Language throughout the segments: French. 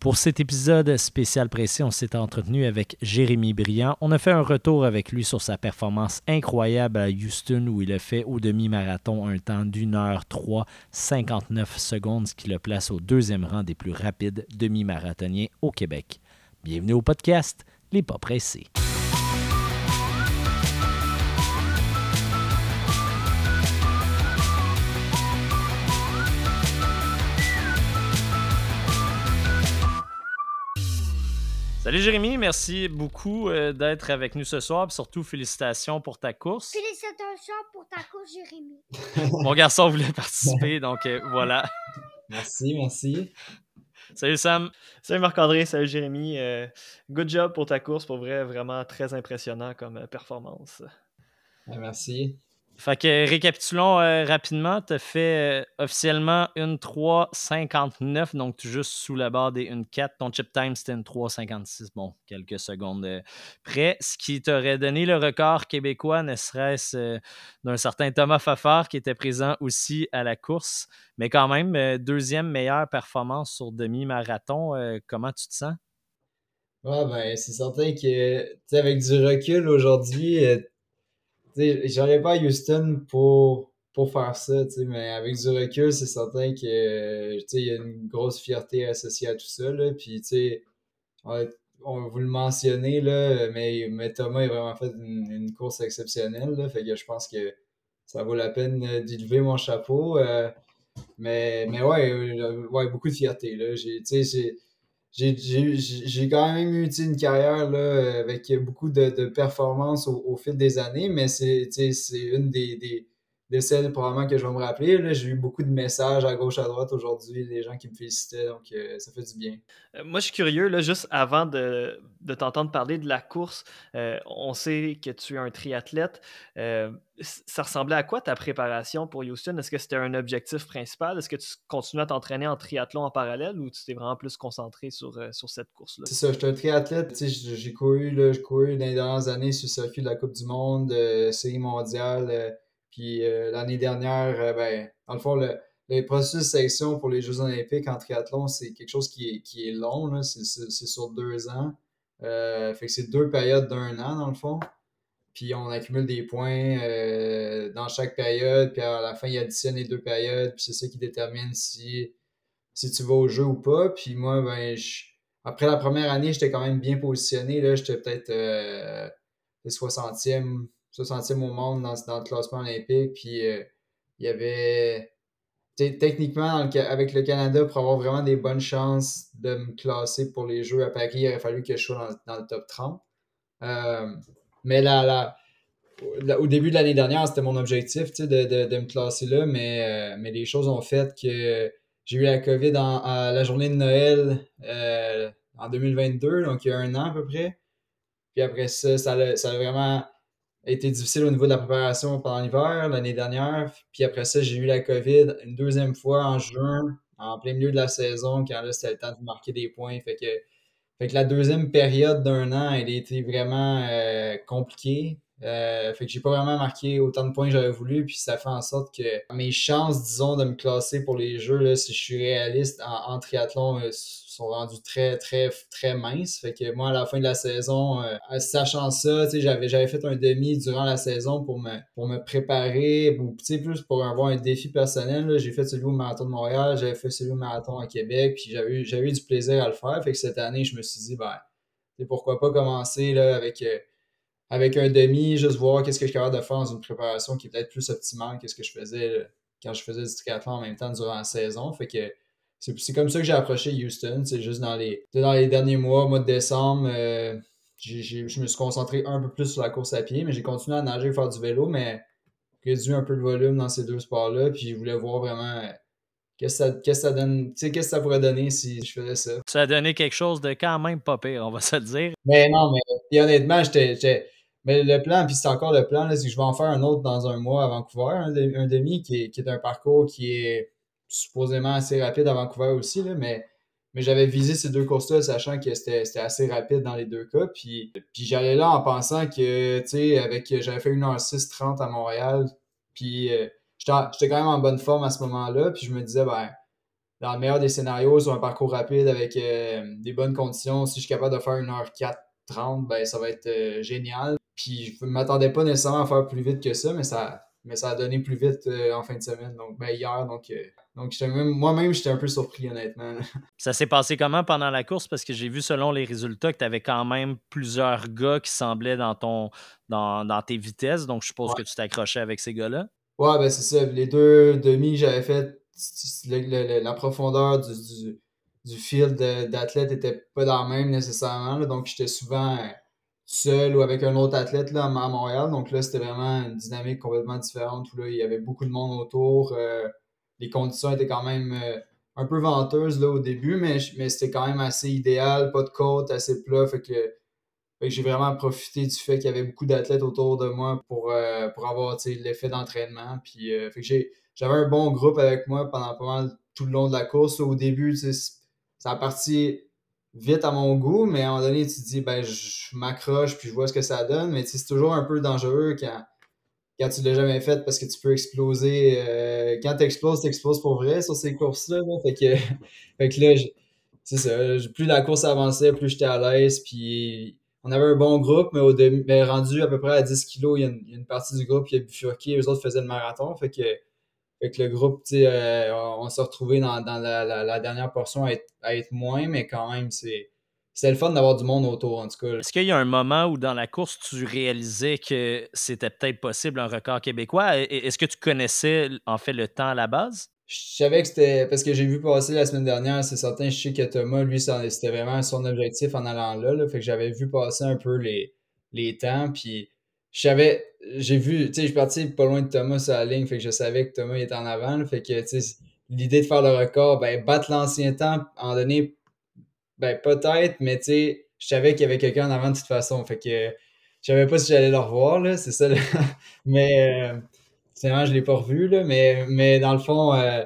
Pour cet épisode spécial précis, on s'est entretenu avec Jérémy Briand. On a fait un retour avec lui sur sa performance incroyable à Houston où il a fait au demi-marathon un temps d'une heure 3, 59 secondes, qui le place au deuxième rang des plus rapides demi-marathoniens au Québec. Bienvenue au podcast Les Pas Pressés. Salut Jérémy, merci beaucoup euh, d'être avec nous ce soir. surtout, félicitations pour ta course. Félicitations pour ta course, Jérémy. Mon garçon voulait participer, donc euh, voilà. Merci, merci. Salut Sam. Salut Marc-André, salut Jérémy. Euh, good job pour ta course, pour vrai, vraiment très impressionnant comme performance. merci. Fait que récapitulons euh, rapidement. Tu as fait euh, officiellement une 3,59, donc tu juste sous la barre des 1,4. Ton chip time, c'était une 3,56. Bon, quelques secondes euh, près. Ce qui t'aurait donné le record québécois, ne serait-ce d'un certain Thomas Fafard qui était présent aussi à la course. Mais quand même, deuxième meilleure performance sur demi-marathon. comment tu te sens? Ouais, ben, c'est certain que, tu avec du recul aujourd'hui, j'aurais pas à Houston pour, pour faire ça, mais avec du recul, c'est certain que il y a une grosse fierté associée à tout ça. Là, puis, on, on vous le mentionner, là, mais, mais Thomas a vraiment fait une, course exceptionnelle. Là, fait que je pense que ça vaut la peine d'y lever mon chapeau. Euh, mais, mais ouais, euh, ouais, beaucoup de fierté. Là. J'ai, j'ai quand même eu une carrière là, avec beaucoup de, de performances au, fil des années, mais c'est une des, des, de celles probablement que je vais me rappeler. J'ai eu beaucoup de messages à gauche, à droite aujourd'hui, des gens qui me félicitaient, donc euh, ça fait du bien. Euh, moi, je suis curieux, là, juste avant de, de t'entendre parler de la course, euh, on sait que tu es un triathlète. ça ressemblait à quoi ta préparation pour Houston? Est-ce que c'était un objectif principal? Est-ce que tu continues à t'entraîner en triathlon en parallèle ou tu t'es vraiment plus concentré sur, sur cette course-là? C'est ça, je suis un triathlète. J'ai couru, là, couru dans les dernières années sur le circuit de la Coupe du Monde, série mondiale puis euh, l'année dernière, euh, ben, dans le fond, le, le, processus de sélection pour les Jeux olympiques en triathlon, c'est quelque chose qui est, qui est long. C'est sur deux ans. Euh, fait que c'est deux périodes d'un an, dans le fond. Puis on accumule des points dans chaque période. Puis à la fin, il additionne les deux périodes. Puis c'est ça qui détermine si, si tu vas au jeu ou pas. Puis moi, ben, après la première année, j'étais quand même bien positionné. J'étais peut-être euh, 60e 60e au monde dans, dans le classement olympique. Puis euh, il y avait. Techniquement, avec le Canada, pour avoir vraiment des bonnes chances de me classer pour les Jeux à Paris, il aurait fallu que je sois dans, le top 30. Euh, mais là, au début de l'année dernière, c'était mon objectif de, de, de, me classer là, mais, euh, mais les choses ont fait que j'ai eu la COVID à la journée de Noël en 2022, donc il y a un an à peu près. Puis après ça, ça ça a vraiment a été difficile au niveau de la préparation pendant l'hiver l'année dernière. Puis après ça, j'ai eu la COVID une deuxième fois en juin, en plein milieu de la saison, quand là, c'était le temps de marquer des points. Fait que, fait que la deuxième période d'un an, elle a été vraiment euh, compliquée. Euh, fait que j'ai pas vraiment marqué autant de points que j'aurais voulu, puis ça fait en sorte que mes chances, disons, de me classer pour les jeux, là, si je suis réaliste en, triathlon, euh, sont rendus très, très, très minces. Fait que moi, à la fin de la saison, euh, sachant ça, j'avais, fait un demi durant la saison pour me, pour me préparer, ou plus pour avoir un défi personnel. J'ai fait celui au marathon de Montréal, j'avais fait celui au marathon à Québec, puis j'avais, eu du plaisir à le faire. Fait que cette année, je me suis dit, ben, pourquoi pas commencer là, avec avec un demi, juste voir qu'est-ce que je suis capable de faire dans une préparation qui est peut-être plus optimale que ce que je faisais quand je faisais du triathlon en même temps durant la saison. Fait que c'est comme ça que j'ai approché Houston. C'est juste dans les, dans les derniers mois, mois de décembre, euh, je me suis concentré un peu plus sur la course à pied, mais j'ai continué à nager et faire du vélo, mais réduit un peu de volume dans ces deux sports-là. Puis je voulais voir vraiment euh, qu'est-ce que ça, donne, qu'est-ce que ça pourrait donner si je faisais ça. Ça a donné quelque chose de quand même pas pire, on va se le dire. Mais non, mais honnêtement, j'étais mais le plan, puis c'est encore le plan, c'est que je vais en faire un autre dans un mois à Vancouver, un, demi qui est, qui est, un parcours qui est supposément assez rapide à Vancouver aussi, là, mais, mais j'avais visé ces deux courses-là, sachant que c'était assez rapide dans les deux cas. Puis, j'allais là en pensant que, tu sais, avec j'avais fait une heure 6 30 à Montréal, puis euh, j'étais quand même en bonne forme à ce moment-là, puis je me disais, ben, dans le meilleur des scénarios, sur un parcours rapide avec des bonnes conditions, si je suis capable de faire une heure 4 30, ben, ça va être génial. Puis je ne m'attendais pas nécessairement à faire plus vite que ça, mais ça, mais ça a donné plus vite euh, en fin de semaine, donc ben, hier. Donc, euh, donc moi-même, j'étais un peu surpris, honnêtement. Ça s'est passé comment pendant la course? Parce que j'ai vu, selon les résultats, que tu avais quand même plusieurs gars qui semblaient dans, ton, dans, dans tes vitesses. Donc, je suppose que tu t'accrochais avec ces gars-là. Ouais, ben c'est ça. Les deux demi que j'avais fait, la profondeur du, du, du field d'athlète n'était pas dans le même nécessairement. donc, j'étais souvent seul ou avec un autre athlète là, à Montréal. Donc là, c'était vraiment une dynamique complètement différente où là, il y avait beaucoup de monde autour. Euh, les conditions étaient quand même euh, un peu venteuses là, au début, mais, mais c'était quand même assez idéal, pas de côte, assez plat. Fait que, j'ai vraiment profité du fait qu'il y avait beaucoup d'athlètes autour de moi pour, euh, pour avoir l'effet d'entraînement. Puis fait que j'avais un bon groupe avec moi pendant pas mal tout le long de la course. Au début, ça a parti vite à mon goût, mais à un moment donné, tu te dis, ben, je m'accroche puis je vois ce que ça donne, mais c'est toujours un peu dangereux quand, quand tu l'as jamais fait parce que tu peux exploser. Euh, quand tu exploses, tu exploses pour vrai sur ces courses-là. Fait, que, fait que là, c'est ça. Plus la course avançait, plus j'étais à l'aise. Puis on avait un bon groupe, mais au mais rendu à peu près à 10 kilos, il y a une, partie du groupe qui a bifurqué. Les autres faisaient le marathon. Fait que fait que le groupe, tu sais, euh, on s'est retrouvé dans, dans la, la, dernière portion à être, à être, moins, mais quand même, c'est. C'est le fun d'avoir du monde autour, en tout cas. Est-ce qu'il y a un moment où dans la course, tu réalisais que c'était peut-être possible un record québécois? Est-ce que tu connaissais en fait le temps à la base? Je savais que c'était. Parce que j'ai vu passer la semaine dernière, c'est certain, je sais que Thomas, lui, c'était vraiment son objectif en allant là. là fait que j'avais vu passer un peu les, les temps. Puis j'avais j'ai vu, tu sais, je suis parti pas loin de Thomas sur la ligne, fait que je savais que Thomas était en avant, fait que, tu sais, l'idée de faire le record, ben, battre l'ancien temps, en donné, ben, peut-être, mais tu sais, je savais qu'il y avait quelqu'un en avant de toute façon, fait que je savais pas si j'allais le revoir, là, c'est ça, mais, euh, finalement, je l'ai pas revu, là, mais, mais dans le fond, euh,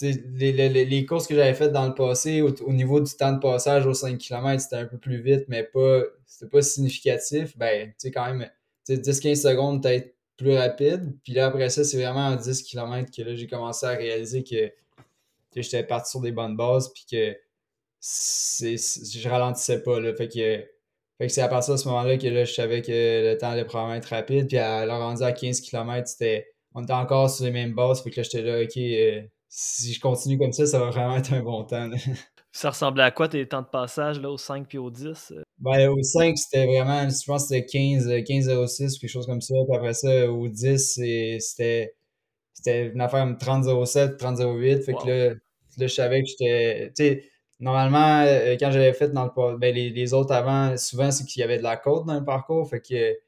les, les, les, courses que j'avais faites dans le passé, au, au, niveau du temps de passage aux 5 km, c'était un peu plus vite, mais pas, c'était pas significatif, ben, tu sais, quand même, 10-15 secondes peut-être plus rapide. Puis là, après ça, c'est vraiment à 10 km que là, j'ai commencé à réaliser que, j'étais parti sur des bonnes bases, puis que c'est, je ralentissais pas. Là. Fait que, fait que c'est à partir de ce moment-là que là, je savais que le temps allait probablement être rapide. Puis à leur rendu à 15 km, c'était, on était encore sur les mêmes bases. Fait que là, j'étais là, OK, euh, si je continue comme ça, ça va vraiment être un bon temps. Ça ressemblait à quoi tes temps de passage là, au 5 puis au 10? Euh? Ben, au 5, c'était vraiment, je pense que c'était 15, 15-06 quelque chose comme ça. Puis après ça, au 10, c'était, c'était une affaire 30-07, 30-08. Fait que là, là, je savais que j'étais. Tu sais, normalement, euh, quand j'avais fait dans le ben, les, les autres avant, souvent, c'est qu'il y avait de la côte dans le parcours. Fait que.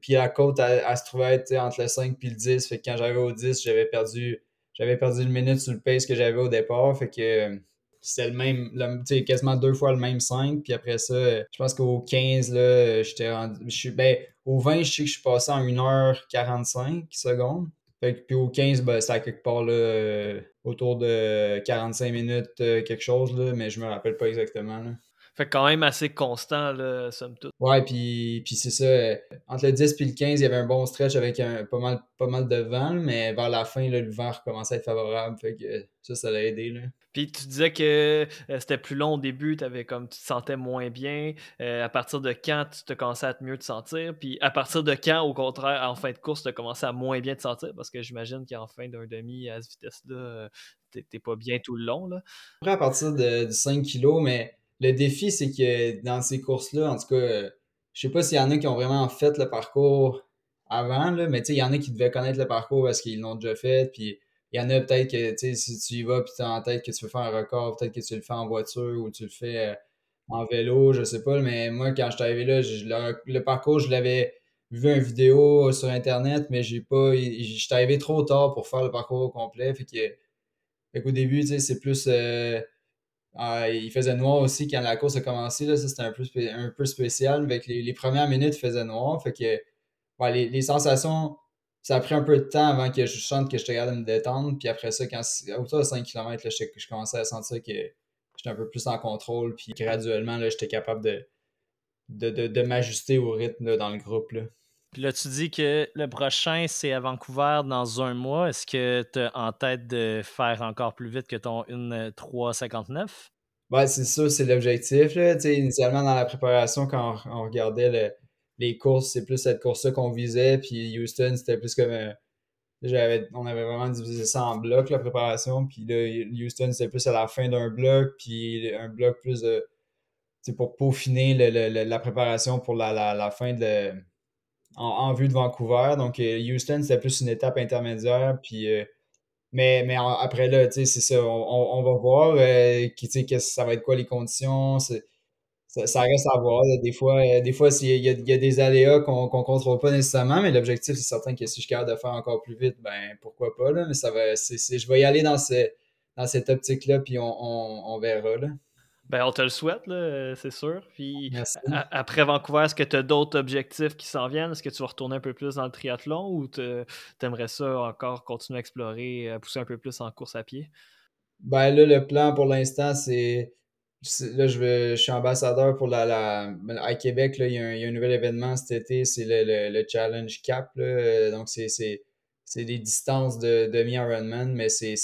Puis la côte, elle, se trouvait entre le 5 et le 10. Fait que quand j'arrivais au 10, j'avais perdu. J'avais perdu une minute sur le pace que j'avais au départ. Fait que c'était le même, sais quasiment deux fois le même 5. Puis après ça, je pense qu'au 15, là, j'étais rendu. Ben, au 20, je sais que je suis passé en 1h45 secondes. puis au 15, ben, c'était quelque part là, euh, autour de 45 minutes, euh, quelque chose, là, mais je me rappelle pas exactement. Là. Fait quand même assez constant, là, somme toute. Ouais, puis, puis c'est ça. Euh, entre le 10 et le 15, il y avait un bon stretch avec un, pas, mal, pas mal de vent, mais vers la fin, là, le vent recommençait à être favorable. Fait que ça, ça l'a aidé. Là. Puis tu disais que euh, c'était plus long au début, avais comme tu te sentais moins bien. Euh, à partir de quand tu te commençais à être mieux te sentir? Puis à partir de quand, au contraire, en fin de course, tu as commencé à moins bien te sentir? Parce que j'imagine qu'en fin d'un demi à cette vitesse-là, t'es pas bien tout le long. Là. Après, à partir de, 5 kilos, mais le défi, c'est que dans ces courses-là, en tout cas, euh, je sais pas s'il y en a qui ont vraiment fait le parcours avant, là, mais il y en a qui devaient connaître le parcours parce qu'ils l'ont déjà fait. Puis il y en a peut-être que, si tu y vas puis tu as en tête que tu veux faire un record, peut-être que tu le fais en voiture ou tu le fais euh, en vélo, je sais pas. Mais moi, quand je suis arrivé là, le, parcours, je l'avais vu une vidéo sur Internet, mais j'ai pas. J'étais arrivé trop tard pour faire le parcours au complet. Fait que. Fait qu'au début, tu sais, c'est plus. Euh, ah, il faisait noir aussi quand la course a commencé. Là, ça, c'était un peu, un peu spécial. Avec les, les premières minutes, il faisait noir. Fait que. les, les sensations ça a pris un peu de temps avant que je sente que je capable de me détendre. Puis après ça, quand autour de 5 km, là, je, je, commençais à sentir que j'étais un peu plus en contrôle. Puis graduellement, j'étais capable de, de, de, m'ajuster au rythme dans le groupe. Là. Puis là, tu dis que le prochain, c'est à Vancouver dans un mois. Est-ce que tu as en tête de faire encore plus vite que ton 1.359? Ouais, c'est ça, c'est l'objectif. Initialement, dans la préparation, quand on, regardait les courses, c'est plus cette course-là qu'on visait. Puis Houston, c'était plus comme. Euh, on avait vraiment divisé ça en blocs, la préparation. Puis là, Houston, c'était plus à la fin d'un bloc. Puis un bloc plus de. pour peaufiner la préparation pour la, fin de. En, vue de Vancouver. Donc, euh, Houston, c'était plus une étape intermédiaire. Puis. Euh, mais, mais après là, c'est ça. On, va voir euh, qui, ça va être quoi les conditions. Ça, ça, reste à voir. Des fois, des fois il y, a, des aléas qu'on ne contrôle pas nécessairement, mais l'objectif, c'est certain que si je suis de faire encore plus vite, ben pourquoi pas. Là, mais ça va. je vais y aller dans, dans cette optique-là, puis on, on, on verra. Là. Ben, on te le souhaite, c'est sûr. Puis après Vancouver, est-ce que tu as d'autres objectifs qui s'en viennent? Est-ce que tu vas retourner un peu plus dans le triathlon ou tu aimerais ça encore continuer à explorer, à pousser un peu plus en course à pied? Ben là, le plan pour l'instant, c'est. Là, je, je suis ambassadeur pour la, la à Québec. Là, il, y a un, nouvel événement cet été, c'est le, le, Challenge Cap. Là. Donc, c'est c'est des distances de demi-Ironman, mais c'est,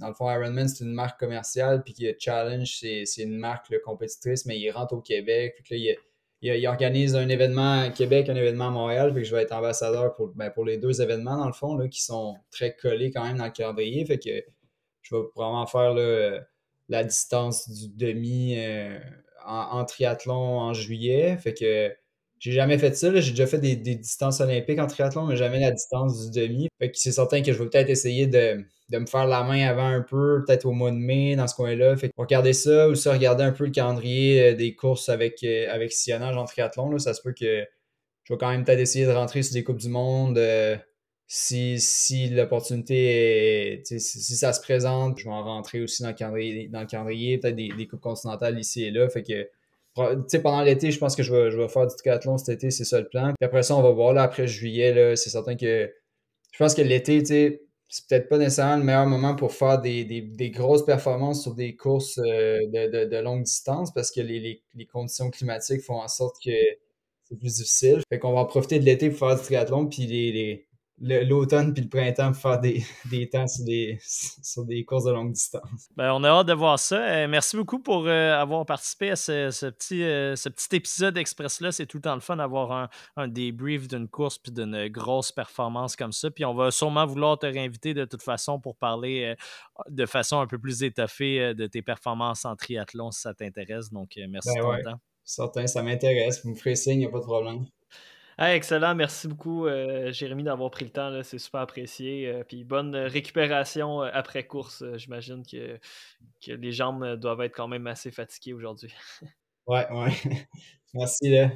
dans le fond, Ironman, c'est une marque commerciale, puis Challenge, c'est, une marque compétitrice, mais il rentre au Québec. Puis il, organise un événement à Québec, un événement à Montréal, puis je vais être ambassadeur pour, ben, pour les deux événements, dans le fond, là, qui sont très collés quand même dans le calendrier. Fait que je vais probablement faire la distance du demi euh, en, en, triathlon en juillet. Fait que j'ai jamais fait ça. J'ai déjà fait des, distances olympiques en triathlon, mais jamais la distance du demi. Fait que c'est certain que je vais peut-être essayer de, me faire la main avant un peu, peut-être au mois de mai, dans ce coin-là. Fait que regarder ça ou ça, regarder un peu le calendrier euh, des courses avec, euh, avec sillonnage en triathlon. Là, ça se peut que je vais quand même peut-être essayer de rentrer sur des Coupes du Monde. Euh, si, si l'opportunité est. Si, ça se présente, je vais en rentrer aussi dans le calendrier, dans le calendrier peut-être des, des Coupes continentales ici et là. Fait que pendant l'été, je pense que je vais, je vais faire du triathlon cet été, c'est ça le plan. Puis après ça, on va voir. Là, après juillet, c'est certain que je pense que l'été, c'est peut-être pas nécessairement le meilleur moment pour faire des, grosses performances sur des courses euh, de, longue distance parce que les, conditions climatiques font en sorte que c'est plus difficile. Fait qu'on va en profiter de l'été pour faire du triathlon, puis les, l'automne puis le printemps pour faire des, des temps sur des, sur des courses de longue distance. Ben, on a hâte de voir ça. Euh, merci beaucoup pour euh, avoir participé à ce, petit, euh, ce petit épisode Express-là. C'est tout le temps le fun d'avoir un, un débrief d'une course puis d'une grosse performance comme ça. Puis on va sûrement vouloir te réinviter de toute façon pour parler de façon un peu plus étoffée de tes performances en triathlon si ça t'intéresse. Donc, merci ben pour temps. Certain, ça m'intéresse. Vous me ferez signe, il n'y a pas de problème excellent. Merci beaucoup, euh, Jérémy, d'avoir pris le temps. C'est super apprécié. Euh, puis bonne récupération euh, après course. J'imagine que, que les jambes doivent être quand même assez fatiguées aujourd'hui. ouais, ouais. Merci. Là.